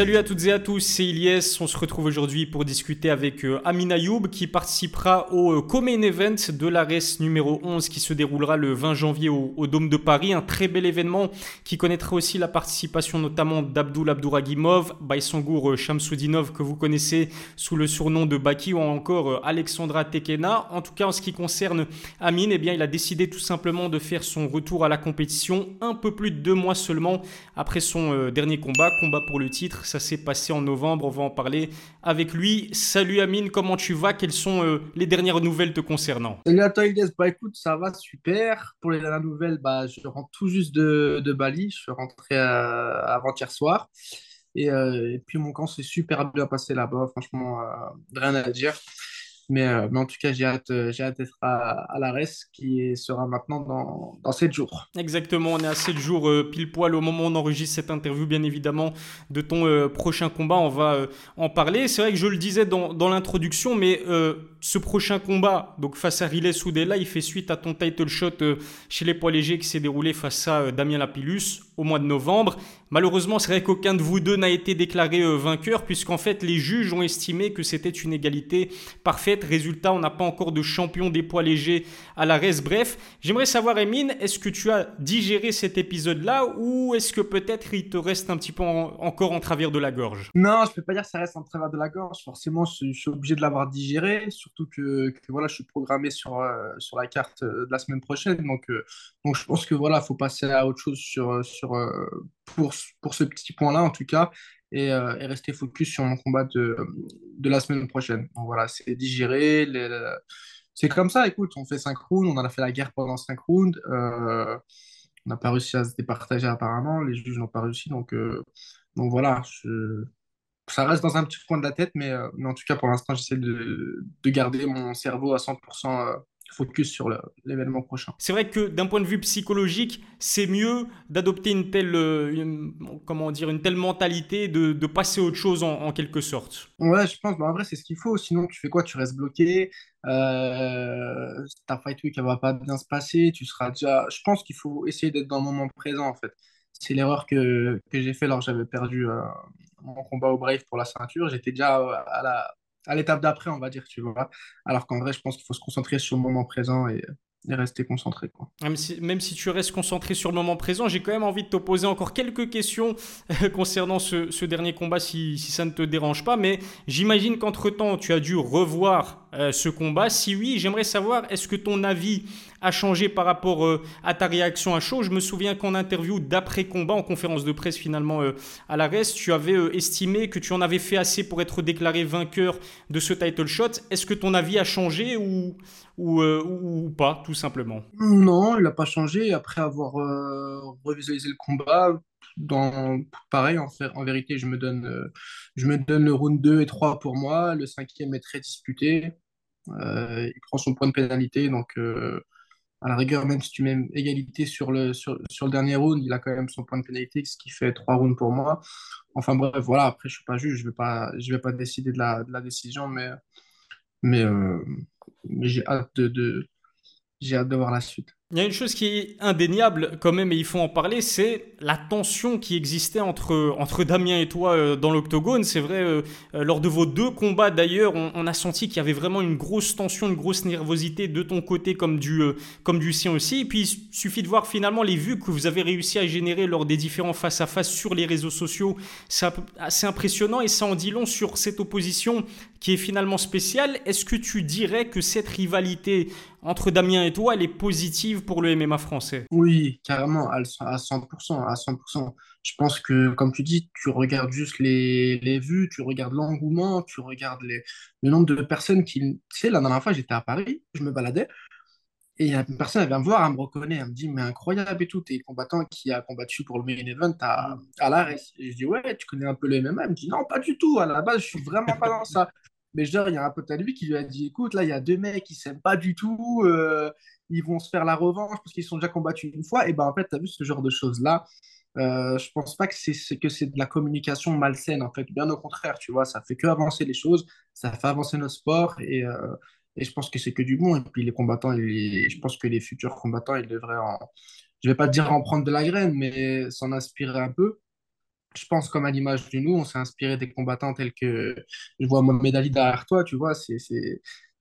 Salut à toutes et à tous, c'est Ilyes. On se retrouve aujourd'hui pour discuter avec euh, Amin Ayoub qui participera au euh, Comain Event de l'ARES numéro 11 qui se déroulera le 20 janvier au, Dôme de Paris. Un très bel événement qui connaîtra aussi la participation notamment d'Abdul Abdouragimov, Baïsangour euh, Shamsoudinov que vous connaissez sous le surnom de Baki ou encore Alexandra Tekena. En tout cas, en ce qui concerne Amin, eh bien, il a décidé tout simplement de faire son retour à la compétition un peu plus de deux mois seulement après son dernier combat, combat pour le titre ça s'est passé en novembre. On va en parler avec lui. Salut Amine, comment tu vas? Quelles sont euh, les dernières nouvelles te concernant? Salut à toi Bah écoute, ça va super. Pour les dernières nouvelles, bah, je rentre tout juste de, Bali. Je suis rentré euh, avant-hier soir. Et, euh, et, puis mon camp s'est super bien passé là-bas. Franchement, rien à dire. Mais, euh, mais, en tout cas, j'ai hâte, euh, d'être à, à l'ARES qui sera maintenant dans, dans 7 jours. Exactement, on est à 7 jours euh, pile poil au moment où on enregistre cette interview, bien évidemment, de ton prochain combat. On va en parler. C'est vrai que je le disais dans, dans l'introduction, mais ce prochain combat, donc face à Riley Soudela, il fait suite à ton title shot chez les poids légers qui s'est déroulé face à Damien Lapillus au mois de novembre. Malheureusement, c'est vrai qu'aucun de vous deux n'a été déclaré vainqueur, puisqu'en fait, les juges ont estimé que c'était une égalité parfaite Résultat, on n'a pas encore de champion des poids légers à la reste. Bref, j'aimerais savoir, Emine, est-ce que tu as digéré cet épisode-là ou est-ce que peut-être il te reste un petit peu encore en travers de la gorge? Non, je peux pas dire que ça reste en travers de la gorge. Forcément, je, suis obligé de l'avoir digéré, surtout que, voilà, je suis programmé sur, euh, sur la carte euh, de la semaine prochaine. Donc, euh, donc je pense que voilà, faut passer à autre chose sur, sur, pour, pour ce petit point-là, en tout cas. Euh, et, rester focus sur mon combat de, de la semaine prochaine. Donc voilà, c'est digérer. C'est comme ça, écoute, on fait 5 rounds, on en a fait la guerre pendant 5 rounds. Euh, on n'a pas réussi à se départager apparemment, les juges n'ont pas réussi. Donc, euh, donc voilà, ça reste dans un petit coin de la tête, mais, mais en tout cas, pour l'instant, j'essaie de, de, garder mon cerveau à 100% focus sur l'événement prochain. C'est vrai que d'un point de vue psychologique, c'est mieux d'adopter une telle, euh, comment dire, une telle mentalité, de, de passer à autre chose en, quelque sorte. Ouais, je pense. Bah, en vrai, c'est ce qu'il faut. Sinon, tu fais quoi? Tu restes bloqué. Euh, ta fight week, elle va pas bien se passer. Tu seras déjà. Je pense qu'il faut essayer d'être dans le moment présent, en fait. C'est l'erreur que, que j'ai fait lorsque j'avais perdu euh, mon combat au Brave pour la ceinture. J'étais déjà à la, à l'étape d'après, on va dire, tu vois. Alors qu'en vrai, je pense qu'il faut se concentrer sur le moment présent et, rester concentré. Même si, tu restes concentré sur le moment présent, j'ai quand même envie de te poser encore quelques questions euh, concernant ce, dernier combat, si, si, ça ne te dérange pas. Mais j'imagine qu'entre-temps, tu as dû revoir euh, ce combat. Si oui, j'aimerais savoir, est-ce que ton avis a changé par rapport euh, à ta réaction à chaud? Je me souviens qu'en interview d'après-combat, en conférence de presse finalement à la tu avais estimé que tu en avais fait assez pour être déclaré vainqueur de ce title shot. Est-ce que ton avis a changé ou euh, ou, ou, pas, tout simplement? Non, il n'a pas changé. Après avoir euh, revisualisé le combat, dans, pareil, en, fait, en vérité, je me, donne, euh, le round 2 et 3 pour moi. Le cinquième est très disputé. il prend son point de pénalité. Donc, à la rigueur, même si tu mets égalité sur le, dernier round, il a quand même son point de pénalité, ce qui fait 3 rounds pour moi. Enfin bref, voilà, après, je ne suis pas juge, je ne vais, pas, décider de la, de décision, mais, j'ai hâte de j'ai hâte de voir la suite. Il y a une chose qui est indéniable quand même, et il faut en parler, c'est la tension qui existait entre, entre Damien et toi euh, dans l'octogone. C'est vrai, euh, euh, lors de vos deux combats d'ailleurs, on, a senti qu'il y avait vraiment une grosse tension, une grosse nervosité de ton côté comme du, comme du sien aussi. Et puis il suffit de voir finalement les vues que vous avez réussi à générer lors des différents face-à-face -face sur les réseaux sociaux. C'est assez impressionnant et ça en dit long sur cette opposition qui est finalement spéciale. Est-ce que tu dirais que cette rivalité entre Damien et toi, elle est positive pour le MMA français? Oui, carrément, à 100%, à 100%. Je pense que, comme tu dis, tu regardes juste les, les vues, tu regardes l'engouement, tu regardes le nombre de personnes qui... Tu sais, la dernière fois, j'étais à Paris, je me baladais, et une personne, elle vient me voir, elle me reconnaît, elle me dit, mais incroyable et tout, t'es combattant qui a combattu pour le main event à, à je dis, ouais, tu connais un peu le MMA Elle me dit, non, pas du tout, à la base, je suis vraiment pas dans ça. Mais genre, il y a un pote à lui qui lui a dit écoute, là, il y a deux mecs qui s'aiment pas du tout, euh, ils vont se faire la revanche parce qu'ils sont déjà combattus une fois. Et ben en fait, tu as vu ce genre de choses-là? Euh, je pense pas que c'est que c'est de la communication malsaine, en fait. Bien au contraire, tu vois, ça fait que avancer les choses, ça fait avancer nos sports et, euh, et je pense que c'est que du bon. Et puis les combattants, je pense que les futurs combattants, ils devraient en, je vais pas dire en prendre de la graine, mais s'en inspirer un peu je pense comme à l'image de nous, on s'est inspiré des combattants tels que je vois Mohamed Ali derrière toi, tu vois, c'est,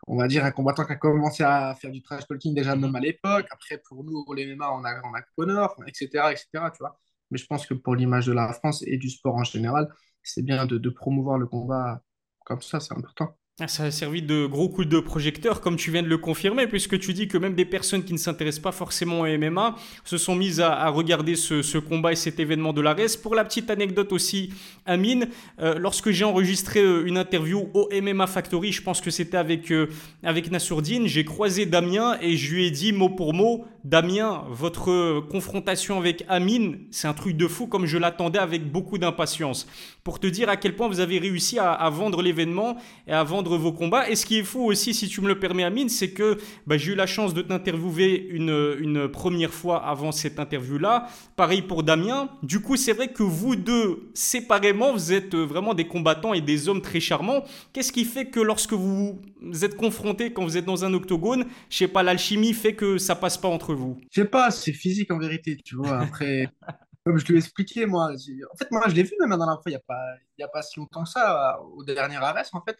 on va dire, un combattant qui a commencé à faire du trash talking déjà même à l'époque. Après, pour nous, pour les MMA, on a, on a Connor, etc., etc., tu vois. Mais je pense que pour l'image de la France et du sport en général, c'est bien de, de promouvoir le combat comme ça, c'est important. Ah, ça a servi de gros coup de projecteur, comme tu viens de le confirmer, puisque tu dis que même des personnes qui ne s'intéressent pas forcément au MMA se sont mises à, regarder ce, combat et cet événement de la RES. Pour la petite anecdote aussi, Amine, euh, lorsque j'ai enregistré euh, une interview au MMA Factory, je pense que c'était avec, euh, avec Nassourdine, j'ai croisé Damien et je lui ai dit mot pour mot, Damien, votre confrontation avec Amine, c'est un truc de fou, comme je l'attendais avec beaucoup d'impatience. Pour te dire à quel point vous avez réussi à, à vendre l'événement et à vendre vos combats. Et ce qui est fou aussi, si tu me le permets, Amine, c'est que bah, j'ai eu la chance de t'interviewer une, une première fois avant cette interview-là. Pareil pour Damien. Du coup, c'est vrai que vous deux, séparément, vous êtes euh, vraiment des combattants et des hommes très charmants. Qu'est-ce qui fait que lorsque vous êtes confrontés, quand vous êtes dans un octogone, je sais pas, l'alchimie fait que ça passe pas entre vous? Je sais pas, c'est physique en vérité, tu vois. Après. Comme je te l'ai expliqué, moi, en fait, moi, je l'ai vu même la dernière fois, il n'y a, pas, a pas si longtemps que ça, au dernier arrêt, en fait.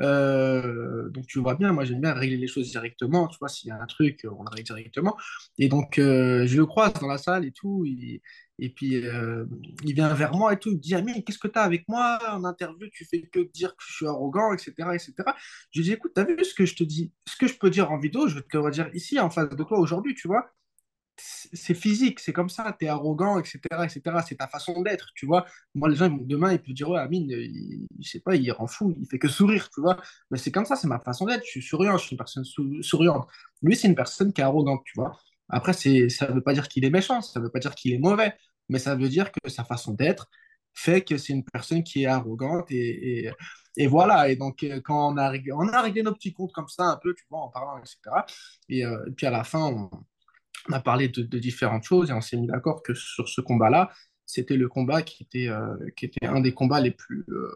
Euh, donc, tu vois bien, moi, j'aime bien régler les choses directement, tu vois, s'il y a un truc, on le règle directement. Et donc, euh, je le croise dans la salle et tout, et puis, euh, il vient vers moi et tout, il me dit, Amine, qu'est-ce que tu as avec moi? En interview, tu fais que dire que je suis arrogant, etc., etc. Je lui dis, écoute, tu as vu ce que je te dis, ce que je peux dire en vidéo, je vais te le dire ici, en face de toi aujourd'hui, tu vois? C'est physique, c'est comme ça, tu es arrogant, etc., etc. C'est ta façon d'être, tu vois. Moi, les gens, demain, ils peuvent dire, ouais, Amine, il, je sais pas, il rend fou, il fait que sourire, tu vois. Mais c'est comme ça, c'est ma façon d'être. Je suis souriant, je suis une personne souriante. Lui, c'est une personne qui est arrogante, tu vois. Après, ça veut pas dire qu'il est méchant, ça veut pas dire qu'il est mauvais, mais ça veut dire que sa façon d'être fait que c'est une personne qui est arrogante et, et, voilà. Et donc, euh, quand on a, réglé, on a réglé nos petits comptes comme ça, un peu, tu vois, en parlant, etc. Et, euh, et puis à la fin, on, on a parlé de, différentes choses et on s'est mis d'accord que sur ce combat-là, c'était le combat qui était, euh, qui était un des combats les plus, euh,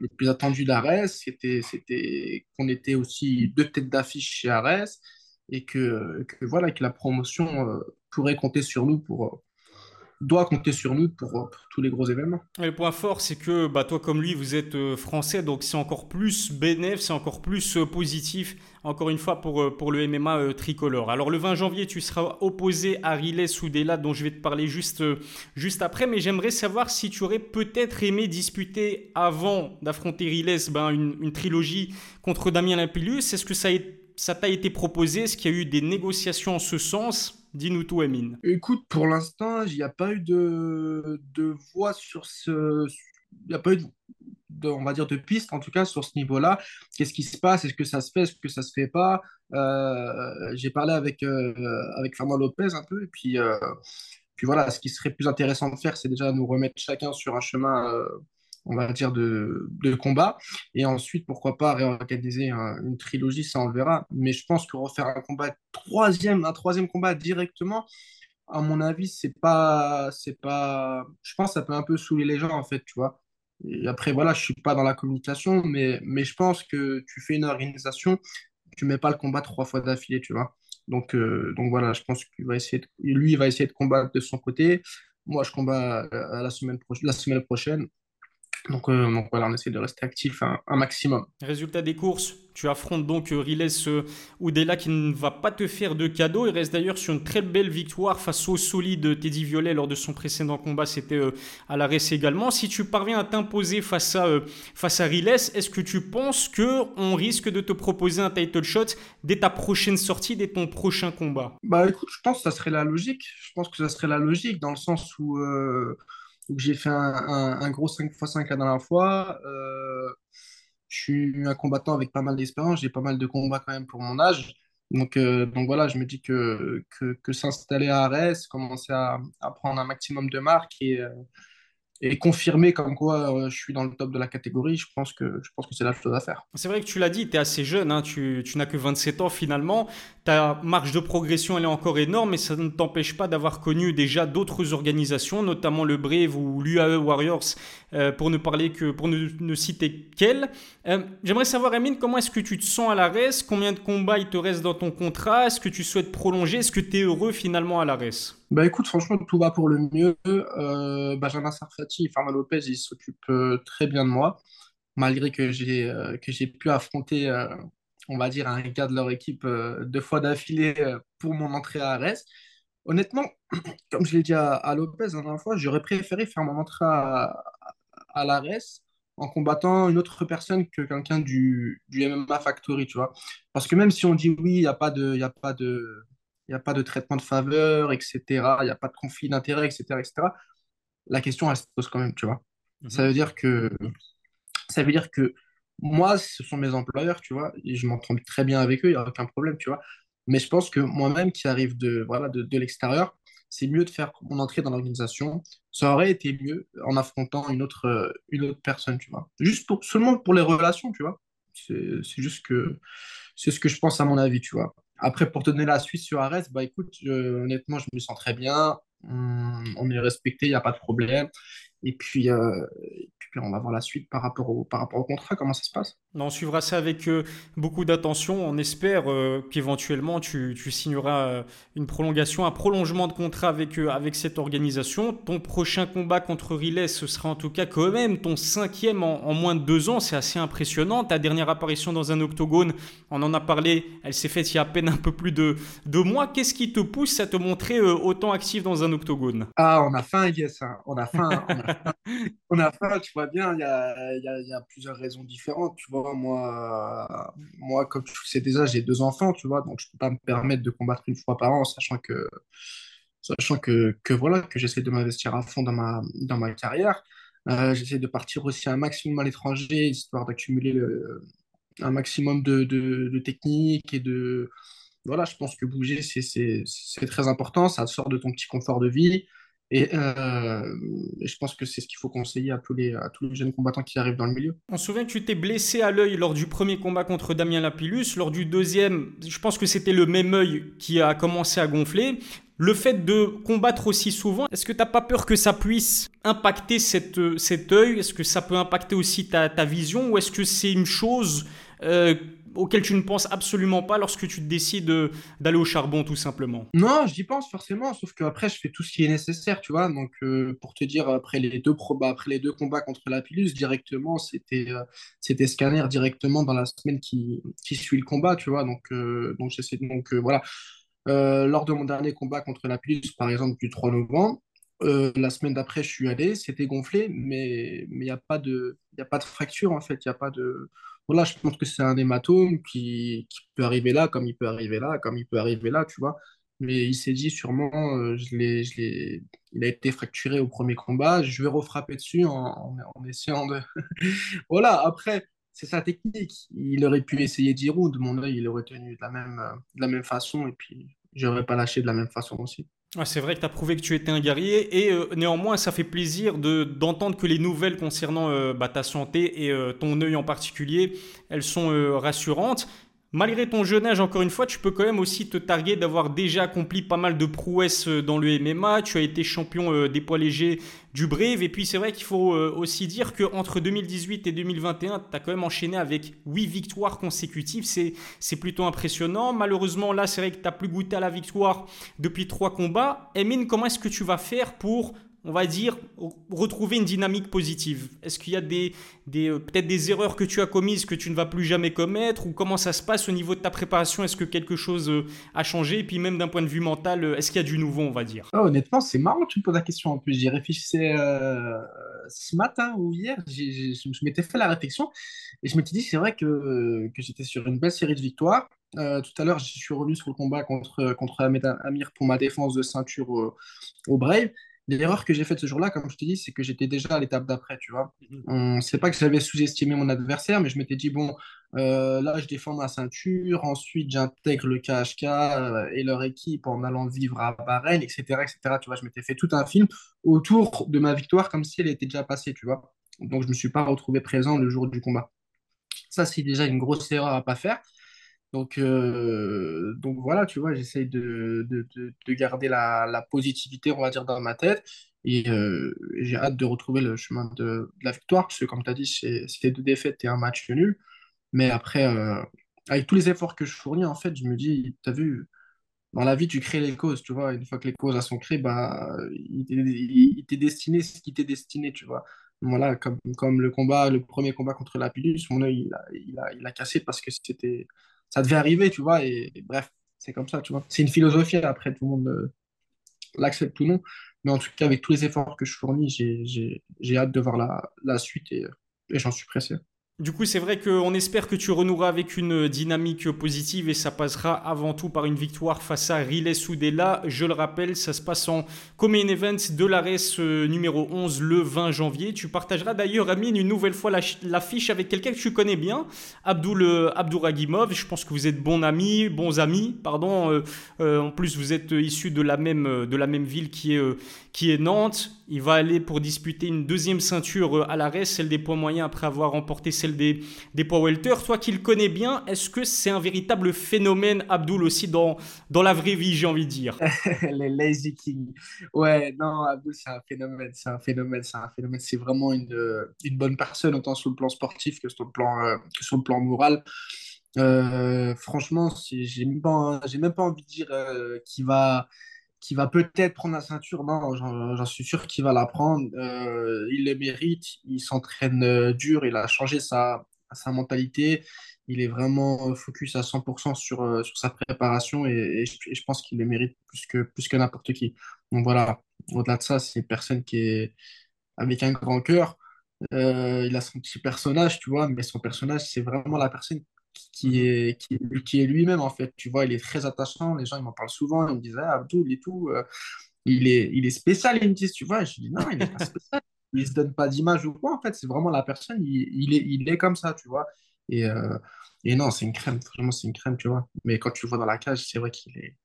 les plus attendus d'Ares. C'était, c'était qu'on était aussi deux têtes d'affiche chez Ares et que, que, voilà, que la promotion euh, pourrait compter sur nous pour, doit compter sur nous pour, tous les gros événements. le point fort, c'est que bah, toi comme lui, vous êtes euh, français, donc c'est encore plus bénéf, c'est encore plus euh, positif, encore une fois, pour, euh, le MMA tricolore. Alors le 20 janvier, tu seras opposé à Riley Soudela, dont je vais te parler juste, juste après, mais j'aimerais savoir si tu aurais peut-être aimé disputer avant d'affronter Riley ben, une, trilogie contre Damien Lapillus. Est-ce que ça t'a été proposé? Est-ce qu'il y a eu des négociations en ce sens? Dis-nous tout, Emine. Écoute, pour l'instant, il n'y a pas eu de, de voix sur ce. Il n'y a pas eu de, on va dire, de piste, en tout cas, sur ce niveau-là. Qu'est-ce qui se passe? Est-ce que ça se fait? Est-ce que ça se fait pas? Euh, J'ai parlé avec, euh, avec Fernand Lopez un peu, et puis, euh, puis voilà, ce qui serait plus intéressant de faire, c'est déjà nous remettre chacun sur un chemin on va dire, de, de, combat. Et ensuite, pourquoi pas réorganiser une trilogie, ça on le verra. Mais je pense que refaire un combat troisième, un troisième combat directement, à mon avis, c'est pas, c'est pas, je pense que ça peut un peu saouler les gens en fait, tu vois. Après, voilà, je suis pas dans la communication, mais, mais je pense que tu fais une organisation, tu mets pas le combat trois fois d'affilée, tu vois. Donc, euh, donc voilà, je pense qu'il va essayer, lui, il va essayer de combattre de son côté. Moi, je combats euh, la semaine, la semaine prochaine. Donc, euh, donc, voilà, on essaie de rester actif un, maximum. Résultat des courses, tu affrontes donc euh, Riles euh, Oudela qui ne va pas te faire de cadeau. Il reste d'ailleurs sur une très belle victoire face au solide Teddy Violet lors de son précédent combat. C'était à la RES également. Si tu parviens à t'imposer face à, face à Riles, est-ce que tu penses qu'on risque de te proposer un title shot dès ta prochaine sortie, dès ton prochain combat? Bah écoute, je pense que ça serait la logique. Je pense que ça serait la logique dans le sens où j'ai fait un, gros 5x5 la dernière fois. Euh, je suis un combattant avec pas mal d'expérience. J'ai pas mal de combats quand même pour mon âge. Donc, euh, donc voilà, je me dis que, que, s'installer à Arès, commencer à, prendre un maximum de marques et, euh, et confirmer comme quoi je suis dans le top de la catégorie, je pense que, que c'est la chose à faire. C'est vrai que tu l'as dit, tu es assez jeune, hein, tu, tu n'as que 27 ans finalement. Ta marge de progression, elle est encore énorme, mais ça ne t'empêche pas d'avoir connu déjà d'autres organisations, notamment le Brave ou l'UAE Warriors, pour ne parler que pour ne, citer qu'elle. J'aimerais savoir, Amine, comment est-ce que tu te sens à la RES Combien de combats il te reste dans ton contrat? Est-ce que tu souhaites prolonger? Est-ce que tu es heureux finalement à la RES bah écoute, franchement, tout va pour le mieux. Benjamin Sarfati et Fernand Lopez, ils s'occupent très bien de moi, malgré que j'ai pu affronter on va dire, un gars de leur équipe euh, deux fois d'affilée euh, pour mon entrée à Arès. Honnêtement, comme je l'ai dit à, Lopez la dernière fois, j'aurais préféré faire mon entrée à, à, l'Arès en combattant une autre personne que quelqu'un du, du MMA Factory, tu vois. Parce que même si on dit oui, il n'y a pas de... Y a pas de il a pas de traitement de faveur, etc. Il n'y a pas de conflit d'intérêt, etc., etc. La question, elle se pose quand même, tu vois. Mhm. Ça veut dire que ça veut dire que moi, ce sont mes employeurs, tu vois, et je m'entends très bien avec eux, il n'y a aucun problème, tu vois. Mais je pense que moi-même, qui arrive de, voilà, de, de l'extérieur, c'est mieux de faire mon entrée dans l'organisation. Ça aurait été mieux en affrontant une autre, une autre personne, tu vois. Juste pour, seulement pour les relations, tu vois. C'est juste que c'est ce que je pense à mon avis, tu vois. Après, pour te donner la suite sur Arès, bah écoute, honnêtement, je me sens très bien. On, est respecté, il n'y a pas de problème. Et puis, euh, puis on va voir la suite par rapport au, par rapport au contrat, comment ça se passe. On suivra ça avec euh, beaucoup d'attention. On espère euh, qu'éventuellement tu, tu, signeras euh, une prolongation, un prolongement de contrat avec, avec cette organisation. Ton prochain combat contre Riley, ce sera en tout cas quand même ton cinquième en, moins de deux ans. C'est assez impressionnant. Ta dernière apparition dans un octogone, on en a parlé, elle s'est faite il y a à peine un peu plus de deux mois. Qu'est-ce qui te pousse à te montrer autant actif dans un octogone? Ah, on a faim, yes. Hein. On a faim. on, a faim. on a faim, tu vois bien. Il y a, plusieurs raisons différentes. Tu vois moi, moi, comme tu sais déjà, j'ai deux enfants, tu vois, donc je peux pas me permettre de combattre une fois par an, sachant que, sachant que, que voilà, que j'essaie de m'investir à fond dans ma, dans ma carrière. Euh, j'essaie de partir aussi un maximum à l'étranger, histoire d'accumuler un maximum de, de, de techniques et de, voilà, je pense que bouger, c'est très important. Ça sort de ton petit confort de vie. Euh, et, je pense que c'est ce qu'il faut conseiller à tous, les, jeunes combattants qui arrivent dans le milieu. On se souvient que tu t'es blessé à l'œil lors du premier combat contre Damien Lapillus. Lors du deuxième, je pense que c'était le même œil qui a commencé à gonfler. Le fait de combattre aussi souvent, est-ce que tu n'as pas peur que ça puisse impacter cette, cet œil? Est-ce que ça peut impacter aussi ta, ta vision? Ou est-ce que c'est une chose euh, auquel tu ne penses absolument pas lorsque tu décides d'aller au charbon, tout simplement Non, j'y pense forcément, sauf qu'après, je fais tout ce qui est nécessaire, tu vois. Donc, euh, pour te dire, après les deux, bah, après les deux combats contre la Pilus, directement, c'était euh, c'était scanner directement dans la semaine qui, suit le combat, tu vois. Donc, euh, donc. Donc, voilà. lors de mon dernier combat contre la Pilus, par exemple, du 3 novembre, la semaine d'après, je suis allé, c'était gonflé, mais il n'y a, pas de, a pas de fracture, en fait. Il n'y a pas de je pense que c'est un hématome qui, qui, peut arriver là, comme il peut arriver là, comme il peut arriver là, tu vois. Mais il s'est dit sûrement, euh, je je il a été fracturé au premier combat, je vais refrapper dessus en, essayant de. voilà, après, c'est sa technique. Il aurait pu essayer 10 rounds, mon œil, il aurait tenu de la même, de la même façon, et puis j'aurais pas lâché de la même façon aussi. Ah, c'est vrai que tu as prouvé que tu étais un guerrier et euh, néanmoins ça fait plaisir de, d'entendre que les nouvelles concernant euh, bah, ta santé et euh, ton œil en particulier, elles sont rassurantes. Malgré ton jeune âge, encore une fois, tu peux quand même aussi te targuer d'avoir déjà accompli pas mal de prouesses euh, dans le MMA. Tu as été champion euh, des poids légers du Brave. Et puis c'est vrai qu'il faut euh, aussi dire qu'entre 2018 et 2021, tu as quand même enchaîné avec 8 victoires consécutives. C'est, c'est plutôt impressionnant. Malheureusement, là, c'est vrai que tu n'as plus goûté à la victoire depuis 3 combats. Emine, comment est-ce que tu vas faire pour on va dire, retrouver une dynamique positive Est-ce qu'il y a des, euh, peut-être des erreurs que tu as commises que tu ne vas plus jamais commettre? Ou comment ça se passe au niveau de ta préparation? Est-ce que quelque chose euh, a changé? Et puis même d'un point de vue mental, euh, est-ce qu'il y a du nouveau, on va dire? Ah, Honnêtement, c'est marrant tu me poses la question. En plus, j'y réfléchissais ce matin ou hier. je m'étais fait la réflexion et je m'étais dit, c'est vrai que, j'étais sur une belle série de victoires. tout à l'heure, je suis revenu sur le combat contre, contre Amir pour ma défense de ceinture au, au Brave. L'erreur que j'ai faite ce jour-là, comme je te dis, c'est que j'étais déjà à l'étape d'après, tu vois. Mm-hmm. C'est pas que j'avais sous-estimé mon adversaire, mais je m'étais dit, bon, euh, là, je défends ma ceinture, ensuite, j'intègre le KHK euh, et leur équipe en allant vivre à Bahreïn, etc., etc. Tu vois, je m'étais fait tout un film autour de ma victoire comme si elle était déjà passée, tu vois. Donc, je me suis pas retrouvé présent le jour du combat. Ça, c'est déjà une grosse erreur à pas faire. Donc, euh, donc voilà, tu vois, j'essaye de, de, de, de garder la, la positivité, on va dire, dans ma tête. Et euh, j'ai hâte de retrouver le chemin de, la victoire, parce que comme tu as dit, c'est deux défaites et un match nul. Mais après, euh, avec tous les efforts que je fournis, en fait, je me dis, tu as vu, dans la vie, tu crées les causes, tu vois. Une fois que les causes sont créées, bah, il t'est destiné ce qui t'est destiné, tu vois. Voilà, comme, comme le combat, le premier combat contre la pilule, mon œil, il a, il a, il a cassé parce que c'était, ça devait arriver, tu vois. Et, bref, c'est comme ça, tu vois. C'est une philosophie, après, tout le monde euh, l'accepte ou non. Mais en tout cas, avec tous les efforts que je fournis, j'ai, hâte de voir la, la suite et, et j'en suis pressé. Du coup, c'est vrai qu'on espère que tu renoueras avec une dynamique positive et ça passera avant tout par une victoire face à Riley Soudela. Je le rappelle, ça se passe en Common Event de l'ARES euh, numéro 11 le 20 janvier. Tu partageras d'ailleurs, Amine, une nouvelle fois l'affiche avec quelqu'un que tu connais bien, Abdul euh, Abdouragimov. Je pense que vous êtes bons amis, bons amis, pardon. Euh, en plus, vous êtes issus de la même, de la même ville qui est, qui est Nantes. Il va aller pour disputer une deuxième ceinture euh, à l'ARES, celle des poids moyens après avoir remporté celle des, des poids welter. Toi qui le bien, est-ce que c'est un véritable phénomène, Abdul, aussi dans, dans la vraie vie, j'ai envie de dire? Les Lazy King. Ouais, non, Abdul, c'est un phénomène, c'est un phénomène, c'est un phénomène. C'est vraiment une, euh, une bonne personne, autant sur le plan sportif que sur le plan, euh, que sur le plan moral. Euh, franchement, j'ai même même pas envie de dire euh, qu'il va, qu'il va peut-être prendre la ceinture. Non, j'en suis sûr qu'il va la prendre. Euh, il le mérite. Il s'entraîne euh, dur. Il a changé sa, sa mentalité. Il est vraiment euh, focus à 100% sur, sur sa préparation et, je, pense qu'il le mérite plus que, plus n'importe qui. Donc voilà, au-delà de ça, c'est une personne qui est avec un grand cœur. Il a son petit personnage, tu vois, mais son personnage, c'est vraiment la personne qui, qui Mhm. est, qui, qui est lui-même, en fait. Tu vois, il est très attachant. Les gens, ils m'en parlent souvent. Ils me disent, ah, Abdul et tout, euh, il est, il est spécial, ils me disent, tu vois. Je dis, non, il n'est pas spécial. Il se donne pas d'image ou quoi, en fait. C'est vraiment la personne, il, il est, il est comme ça, tu vois. Et, euh, et non, c'est une crème, vraiment, c'est une crème, tu vois. Mais quand tu le vois dans la cage, c'est vrai qu'il est,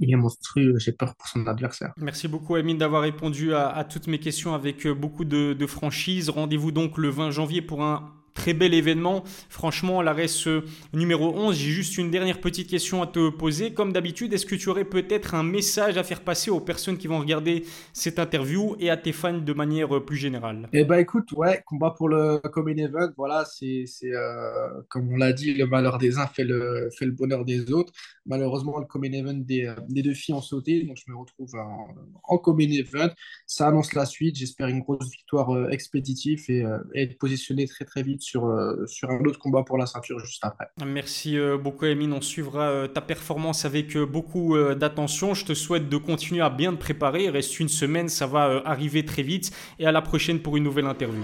il est monstrueux. J'ai peur pour son adversaire. Merci beaucoup, Amine, d'avoir répondu à, à toutes mes questions avec euh, beaucoup de, de franchise. Rendez-vous donc le 20 janvier pour un très bel événement. Franchement, l'ARES euh, numéro 11, j'ai juste une dernière petite question à te poser. Comme d'habitude, est-ce que tu aurais peut-être un message à faire passer aux personnes qui vont regarder cette interview et à tes fans de manière plus générale? Eh ben écoute, ouais, combat pour le Common Event, voilà, c'est, euh, comme on l'a dit, le malheur des uns fait le, fait le bonheur des autres. Malheureusement, le Common Event des, des deux filles ont sauté, donc je me retrouve en, en Common Event. Ça annonce la suite, j'espère une grosse victoire euh, expéditive et, euh, et être positionné très très vite sur, euh, sur un autre combat pour la ceinture juste après. Merci euh, beaucoup, Amine. On suivra euh, ta performance avec beaucoup d'attention. Je te souhaite de continuer à bien te préparer. Il reste une semaine, ça va arriver très vite. Et à la prochaine pour une nouvelle interview.